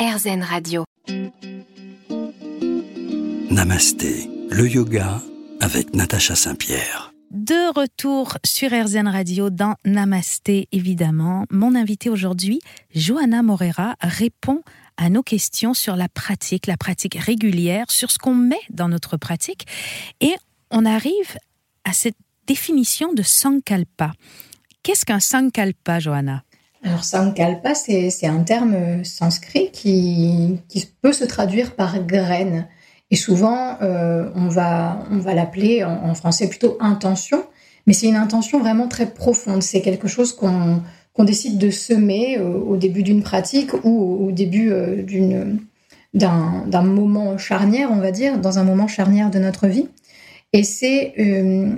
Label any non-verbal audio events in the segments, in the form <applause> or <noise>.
RZN Radio. Namasté, le yoga avec Natacha Saint-Pierre. De retour sur RZN Radio dans Namasté, évidemment. Mon invité aujourd'hui, Johanna Morera, répond à nos questions sur la pratique, la pratique régulière, sur ce qu'on met dans notre pratique. Et on arrive à cette définition de Sankalpa. Qu'est-ce qu'un Sankalpa, Johanna? Alors, sankalpa, c'est un terme sanskrit qui, peut se traduire par graine. Et souvent, euh, on va, on va l'appeler en, français plutôt intention, mais c'est une intention vraiment très profonde. C'est quelque chose qu'on décide de semer au, début d'une pratique ou au, début euh, d'un moment charnière, on va dire, dans un moment charnière de notre vie. Et c'est euh,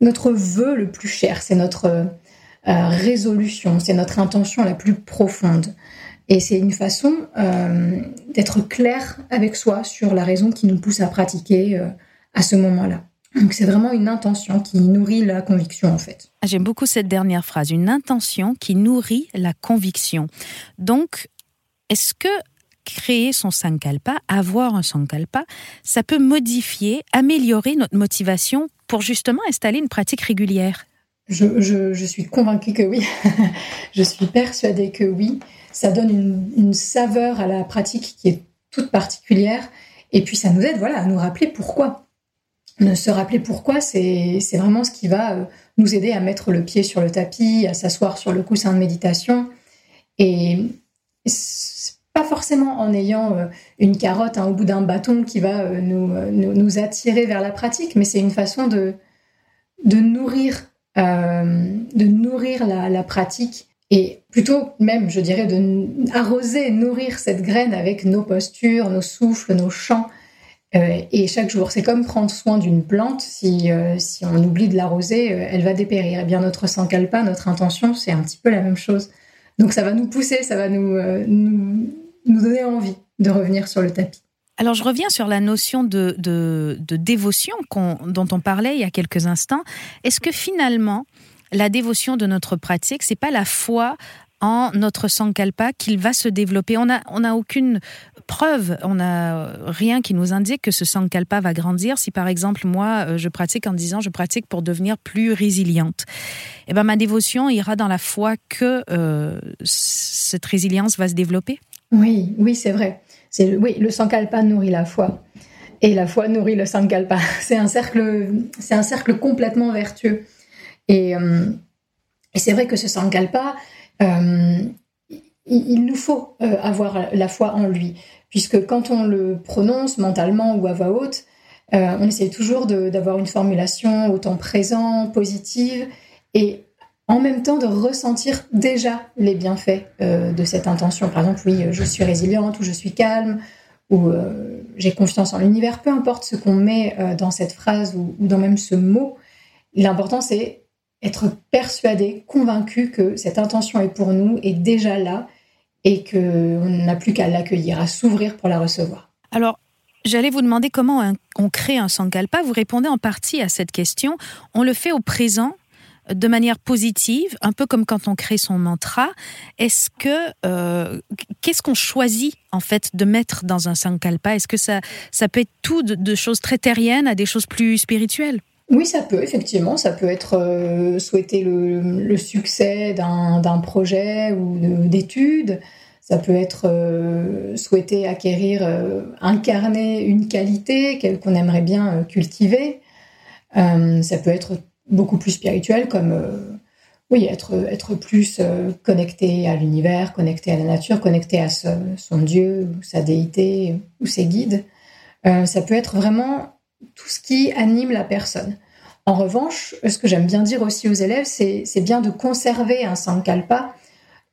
notre vœu le plus cher, c'est notre euh, résolution, c'est notre intention la plus profonde. Et c'est une façon euh, d'être clair avec soi sur la raison qui nous pousse à pratiquer euh, à ce moment-là. Donc c'est vraiment une intention qui nourrit la conviction en fait. Ah, j'aime beaucoup cette dernière phrase, une intention qui nourrit la conviction. Donc, est-ce que créer son sankalpa, avoir un sankalpa, ça peut modifier, améliorer notre motivation pour justement installer une pratique régulière? Je, suis convaincue que oui. <laughs> je suis persuadée que oui. Ça donne une, saveur à la pratique qui est toute particulière. Et puis ça nous aide voilà, à nous rappeler pourquoi. Se rappeler pourquoi, c'est vraiment ce qui va euh, nous aider à mettre le pied sur le tapis, à s'asseoir sur le coussin de méditation. Et pas forcément en ayant euh, une carotte hein, au bout d'un bâton qui va euh, nous, attirer vers la pratique, mais c'est une façon de, nourrir de nourrir la, pratique et plutôt même, je dirais, de arroser, nourrir cette graine avec nos postures, nos souffles, nos chants. Euh, et chaque jour, c'est comme prendre soin d'une plante. Si, euh, si on oublie de l'arroser, elle va dépérir. Et eh bien notre sankalpa, notre intention, c'est un petit peu la même chose. Donc ça va nous pousser, ça va nous, nous donner envie de revenir sur le tapis. Alors je reviens sur la notion de, dévotion dont on parlait il y a quelques instants. Est-ce que finalement, la dévotion de notre pratique, c'est pas la foi en notre sankalpa qu'il va se développer? On n'a on a aucune preuve, on n'a rien qui nous indique que ce sankalpa va grandir. Si par exemple moi euh, je pratique en disant je pratique pour devenir plus résiliente, eh ben ma dévotion ira dans la foi que euh, cette résilience va se développer? Oui, oui c'est vrai. C'est oui, le sankalpa nourrit la foi et la foi nourrit le sankalpa. <laughs> C'est un cercle, c'est un cercle complètement vertueux. Et, euh, c'est vrai que ce sankalpa, euh, il, nous faut euh, avoir la foi en lui, puisque quand on le prononce mentalement ou à voix haute, on essaie toujours d'avoir une formulation autant présent, positive, et en même temps de ressentir déjà les bienfaits euh, de cette intention. Par exemple, oui, je suis résiliente ou je suis calme ou euh, j'ai confiance en l'univers, peu importe ce qu'on met euh, dans cette phrase ou, dans même ce mot, l'important c'est être persuadé, convaincu que cette intention est pour nous, est déjà là et qu'on n'a plus qu'à l'accueillir, à s'ouvrir pour la recevoir. Alors, J'allais vous demander comment on crée un sankalpa. Vous répondez en partie à cette question. On le fait au présent de manière positive, un peu comme quand on crée son mantra. Est-ce que euh, qu'est-ce qu'on choisit en fait de mettre dans un sankalpa? Est-ce que ça ça peut être tout de, choses très terriennes à des choses plus spirituelles? Oui, ça peut, effectivement. Ça peut être euh, souhaiter le, succès d'un projet ou d'études. Ça peut être euh, souhaiter acquérir, incarner une qualité qu'on aimerait bien cultiver. ça peut être beaucoup plus spirituel, comme euh, oui, être, être plus euh, connecté à l'univers, connecté à la nature, connecté à son Dieu, sa déité, ou ses guides. Euh, ça peut être vraiment tout ce qui anime la personne. En revanche, ce que j'aime bien dire aussi aux élèves, c'est bien de conserver un sankalpa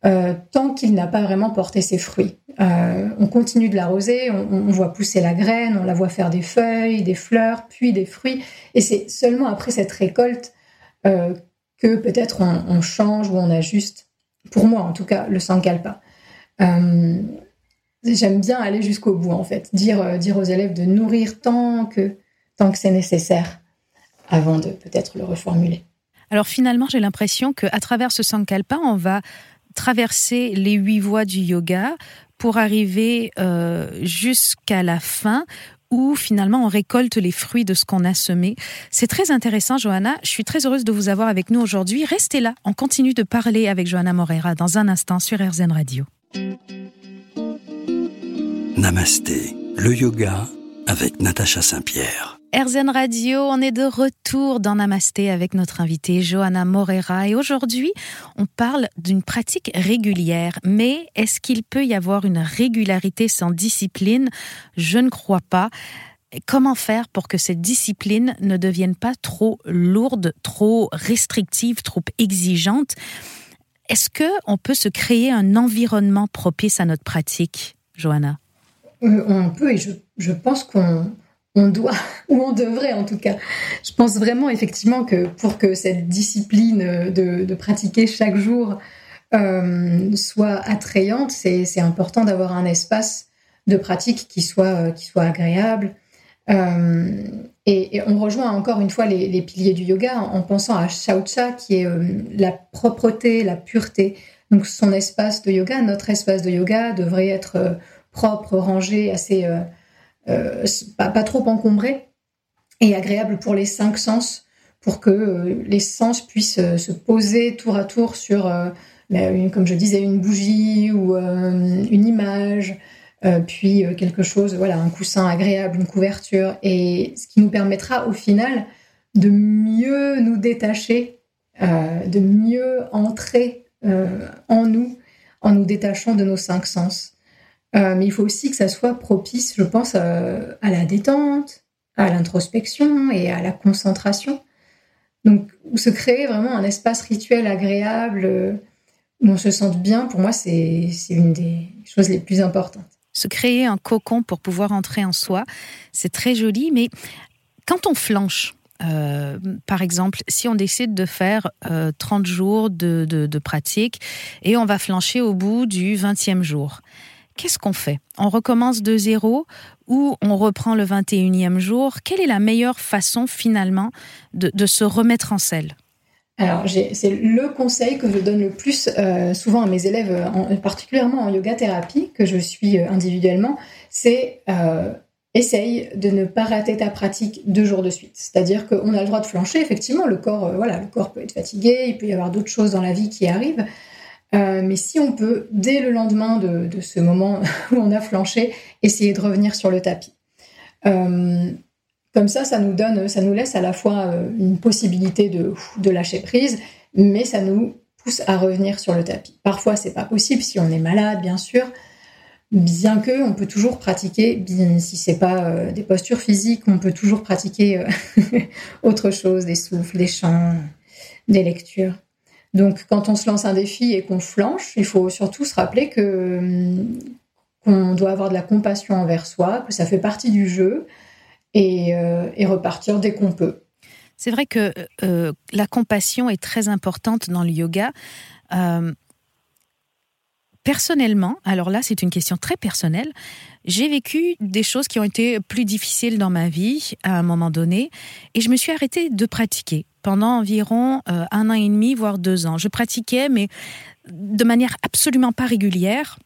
euh, tant qu'il n'a pas vraiment porté ses fruits. Euh, on continue de l'arroser, on, voit pousser la graine, on la voit faire des feuilles, des fleurs, puis des fruits. Et c'est seulement après cette récolte euh, que peut-être on, change ou on ajuste, pour moi en tout cas, le sankalpa. J'aime bien aller jusqu'au bout en fait, dire, aux élèves de nourrir tant que, tant que c'est nécessaire avant de peut-être le reformuler. Alors finalement, j'ai l'impression qu'à travers ce sankalpa, on va traverser les huit voies du yoga pour arriver euh, jusqu'à la fin où finalement on récolte les fruits de ce qu'on a semé. C'est très intéressant, Johanna. Je suis très heureuse de vous avoir avec nous aujourd'hui. Restez là, on continue de parler avec Johanna Morera dans un instant sur RZN Radio. Namasté, le yoga avec Natacha Saint-Pierre. RZN Radio, on est de retour dans Namasté avec notre invitée Johanna Morera et aujourd'hui on parle d'une pratique régulière. Mais est-ce qu'il peut y avoir une régularité sans discipline? Je ne crois pas. Comment faire pour que cette discipline ne devienne pas trop lourde, trop restrictive, trop exigeante? Est-ce que on peut se créer un environnement propice à notre pratique, Johanna? Euh, On peut et je, je pense qu'on on doit, <laughs> ou on devrait en tout cas. Je pense vraiment effectivement que pour que cette discipline de, pratiquer chaque jour euh, soit attrayante, c'est important d'avoir un espace de pratique qui soit, euh, qui soit agréable. Euh, et, on rejoint encore une fois les, piliers du yoga en, pensant à Shaucha, qui est la propreté, la pureté. Donc son espace de yoga, notre espace de yoga devrait être propre, rangé, assez euh, pas, trop encombré et agréable pour les cinq sens, pour que euh, les sens puissent euh, se poser tour à tour sur, comme je disais, une bougie ou une image, puis quelque chose, voilà, un coussin agréable, une couverture, et ce qui nous permettra au final de mieux nous détacher, de mieux entrer en nous en nous détachant de nos cinq sens. Euh, mais il faut aussi que ça soit propice, je pense, euh, à la détente, à l'introspection et à la concentration. Donc, se créer vraiment un espace rituel agréable euh, où on se sente bien, pour moi, c'est une des choses les plus importantes. Se créer un cocon pour pouvoir entrer en soi, c'est très joli, mais quand on flanche, par exemple, si on décide de faire 30 jours de, de, pratique et on va flancher au bout du 20e jour, qu'est-ce qu'on fait? On recommence de zéro ou on reprend le 21e jour? Quelle est la meilleure façon finalement de, se remettre en selle? Alors, c'est le conseil que je donne le plus euh, souvent à mes élèves, en, particulièrement en yoga thérapie, que je suis euh, individuellement, c'est euh, essaye de ne pas rater ta pratique deux jours de suite. C'est-à-dire qu'on a le droit de flancher, effectivement, le corps, voilà, le corps peut être fatigué, il peut y avoir d'autres choses dans la vie qui arrivent, euh, mais si on peut, dès le lendemain de, ce moment <laughs> où on a flanché, essayer de revenir sur le tapis. Euh, comme ça, ça nous donne, ça nous laisse à la fois euh, une possibilité de, lâcher prise, mais ça nous pousse à revenir sur le tapis. Parfois, c'est pas possible si on est malade, bien sûr. Bien que on peut toujours pratiquer, si c'est pas des postures physiques, on peut toujours pratiquer <laughs> autre chose, des souffles, des chants, des lectures. Donc, quand on se lance un défi et qu'on flanche, il faut surtout se rappeler hum, qu'on doit avoir de la compassion envers soi, que ça fait partie du jeu et, euh, repartir dès qu'on peut. C'est vrai que euh, la compassion est très importante dans le yoga. Euh, personnellement, alors là c'est une question très personnelle, j'ai vécu des choses qui ont été plus difficiles dans ma vie à un moment donné et je me suis arrêtée de pratiquer pendant environ euh, un an et demi, voire deux ans. Je pratiquais, mais de manière absolument pas régulière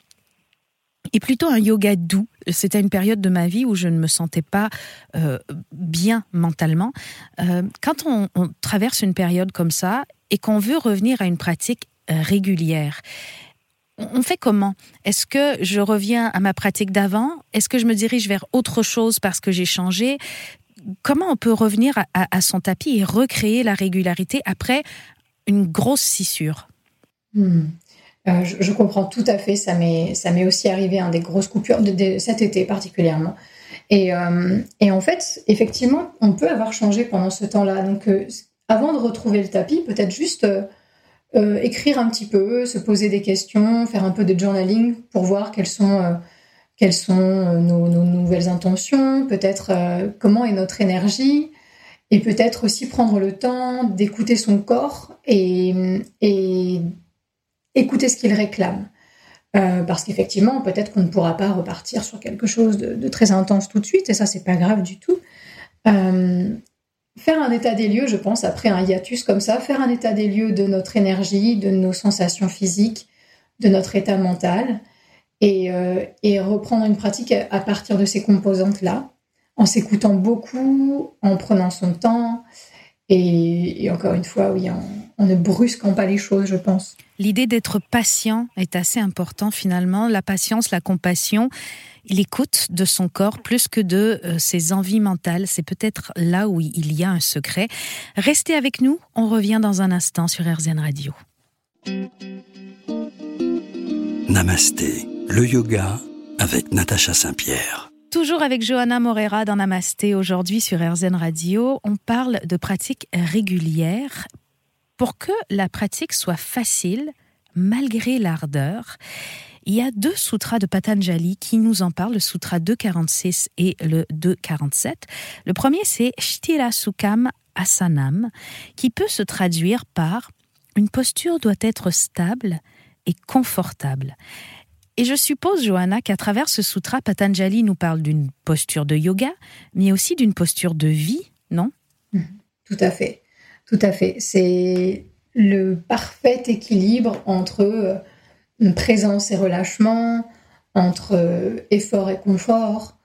et plutôt un yoga doux. C'était une période de ma vie où je ne me sentais pas euh, bien mentalement. Euh, quand on, traverse une période comme ça et qu'on veut revenir à une pratique régulière, on fait comment? Est-ce que je reviens à ma pratique d'avant? Est-ce que je me dirige vers autre chose parce que j'ai changé? Comment on peut revenir à, son tapis et recréer la régularité après une grosse scissure hmm. euh, je, comprends tout à fait. Ça m'est, aussi arrivé, un des grosses coupures de, cet été particulièrement. Euh, et, en fait, effectivement, on peut avoir changé pendant ce temps-là. Donc, euh, avant de retrouver le tapis, peut-être juste écrire un petit peu, se poser des questions, faire un peu de journaling pour voir quelles sont quelles sont euh, nos, nouvelles intentions, peut-être euh, comment est notre énergie, et peut-être aussi prendre le temps d'écouter son corps et, écouter ce qu'il réclame. Euh, parce qu'effectivement, peut-être qu'on ne pourra pas repartir sur quelque chose de, très intense tout de suite, et ça, c'est pas grave du tout. faire un état des lieux, je pense, après un hiatus comme ça, faire un état des lieux de notre énergie, de nos sensations physiques, de notre état mental, et, et reprendre une pratique à partir de ces composantes-là, en s'écoutant beaucoup, en prenant son temps, et, encore une fois, oui, en, ne brusquant pas les choses, je pense. L'idée d'être patient est assez important finalement. La patience, la compassion, l'écoute de son corps plus que de euh, ses envies mentales. C'est peut-être là où il y a un secret. Restez avec nous, on revient dans un instant sur RZN Radio. Namasté, le yoga avec Natacha Saint-Pierre. Toujours avec Johanna Morera dans Namasté aujourd'hui sur RZN Radio, on parle de pratiques régulières. Pour que la pratique soit facile, malgré l'ardeur, il y a deux sutras de Patanjali qui nous en parlent, le sutra 246 et le 247. Le premier, c'est Shtira Sukham Asanam, qui peut se traduire par une posture doit être stable et confortable. Et je suppose, Johanna, qu'à travers ce sutra, Patanjali nous parle d'une posture de yoga, mais aussi d'une posture de vie, non? Mhm. Tout à fait. Tout à fait. C'est le parfait équilibre entre euh, présence et relâchement, entre euh, effort et confort,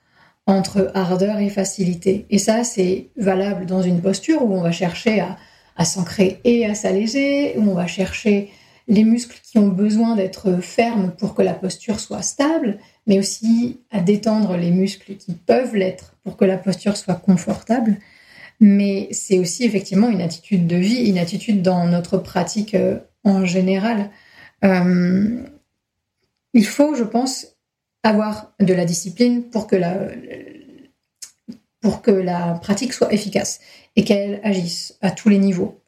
entre ardeur et facilité. Et ça, c'est valable dans une posture où on va chercher à, à s'ancrer et à s'alléger, où on va chercher les muscles qui ont besoin d'être fermes pour que la posture soit stable, mais aussi à détendre les muscles qui peuvent l'être pour que la posture soit confortable. Mais c'est aussi effectivement une attitude de vie, une attitude dans notre pratique euh, en général. Euh, il faut, je pense, avoir de la discipline pour que la, pour que la pratique soit efficace et qu'elle agisse à tous les niveaux.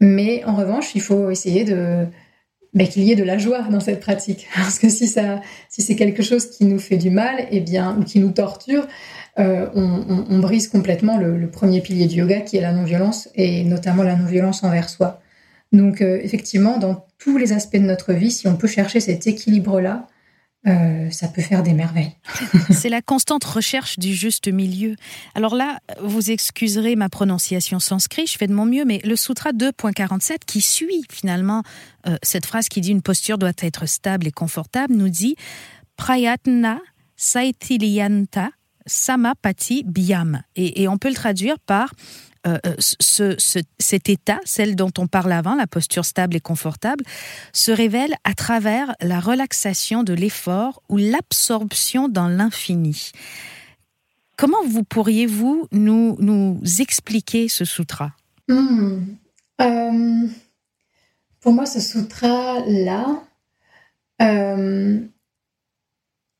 Mais en revanche, il faut essayer de ben, qu'il y ait de la joie dans cette pratique, <laughs> parce que si ça, si c'est quelque chose qui nous fait du mal, et eh bien, ou qui nous torture, euh, on, brise complètement le, premier pilier du yoga, qui est la non-violence, et notamment la non-violence envers soi. Donc, euh, effectivement, dans tous les aspects de notre vie, si on peut chercher cet équilibre-là, euh, ça peut faire des merveilles. <laughs> <laughs> C'est la constante recherche du juste milieu. Alors là, vous excuserez ma prononciation sanskrit, je fais de mon mieux, mais le Sutra 2.47 qui suit finalement euh, cette phrase qui dit une posture doit être stable et confortable nous dit Prayatna Saitilianta Samapati Bhyam. et on peut le traduire par euh, euh, ce, cet état, celle dont on parle avant, la posture stable et confortable, se révèle à travers la relaxation de l'effort ou l'absorption dans l'infini. Comment vous pourriez-vous nous, nous expliquer ce sutra? Hmm. euh, Pour moi, ce sutra-là,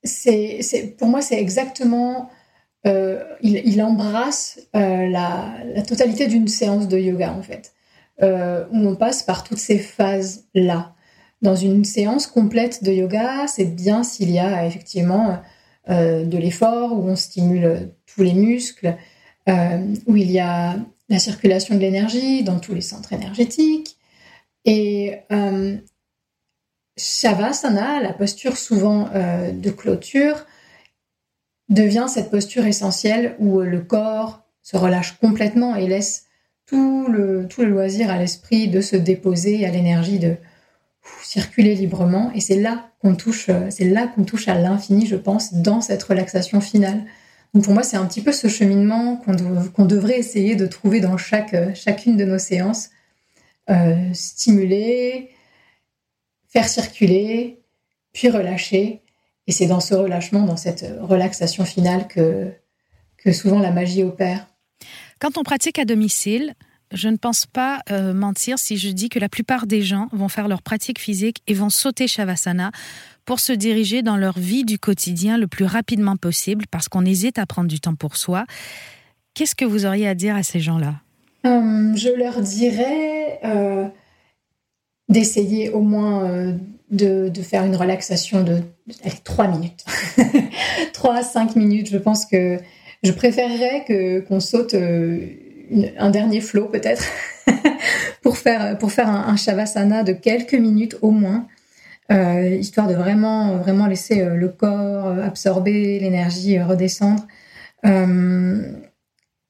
c'est, pour moi, c'est exactement euh, il, embrasse euh, la, totalité d'une séance de yoga en fait, euh, où on passe par toutes ces phases-là. Dans une séance complète de yoga, c'est bien s'il y a effectivement de l'effort, où on stimule tous les muscles, où il y a la circulation de l'énergie dans tous les centres énergétiques. Et Shavasana, la posture souvent de clôture, devient cette posture essentielle où le corps se relâche complètement et laisse tout le, loisir à l'esprit de se déposer, à l'énergie de circuler librement. Et c'est là qu'on touche, c'est là qu'on touche à l'infini, je pense, dans cette relaxation finale. Donc pour moi, c'est un petit peu ce cheminement qu'on devrait essayer de trouver dans chaque, chacune de nos séances. Euh, stimuler, faire circuler, puis relâcher et c'est dans ce relâchement, dans cette relaxation finale que, que souvent la magie opère. Quand on pratique à domicile, je ne pense pas euh, mentir si je dis que la plupart des gens vont faire leur pratique physique et vont sauter Shavasana pour se diriger dans leur vie du quotidien le plus rapidement possible parce qu'on hésite à prendre du temps pour soi. Qu'est-ce que vous auriez à dire à ces gens-là? Euh, Je leur dirais euh, d'essayer au moins de, faire une relaxation de, 3 minutes. <laughs> 3 à 5 minutes. Je pense que je préférerais que, qu'on saute euh, un dernier flow peut-être <laughs> pour faire, pour faire un, shavasana de quelques minutes au moins. Euh, histoire de vraiment, vraiment laisser euh, le corps absorber, l'énergie redescendre.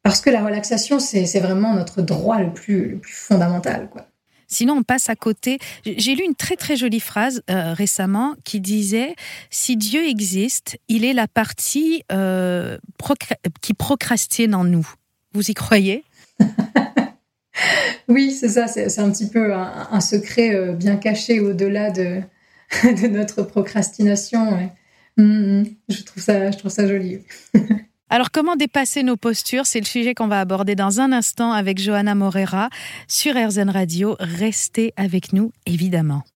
parce que la relaxation, c'est, vraiment notre droit le plus, le plus fondamental. Quoi. Sinon, on passe à côté. J'ai lu une très très jolie phrase euh, récemment qui disait si Dieu existe, il est la partie euh, qui procrastine en nous. Vous y croyez? Oui, c'est ça. C'est un petit peu un, secret euh, bien caché au-delà de, <laughs> notre procrastination. Hum, hum. je trouve ça, je trouve ça joli. <laughs> Alors, comment dépasser nos postures? C'est le sujet qu'on va aborder dans un instant avec Johanna Morera sur RZN Radio. Restez avec nous, évidemment.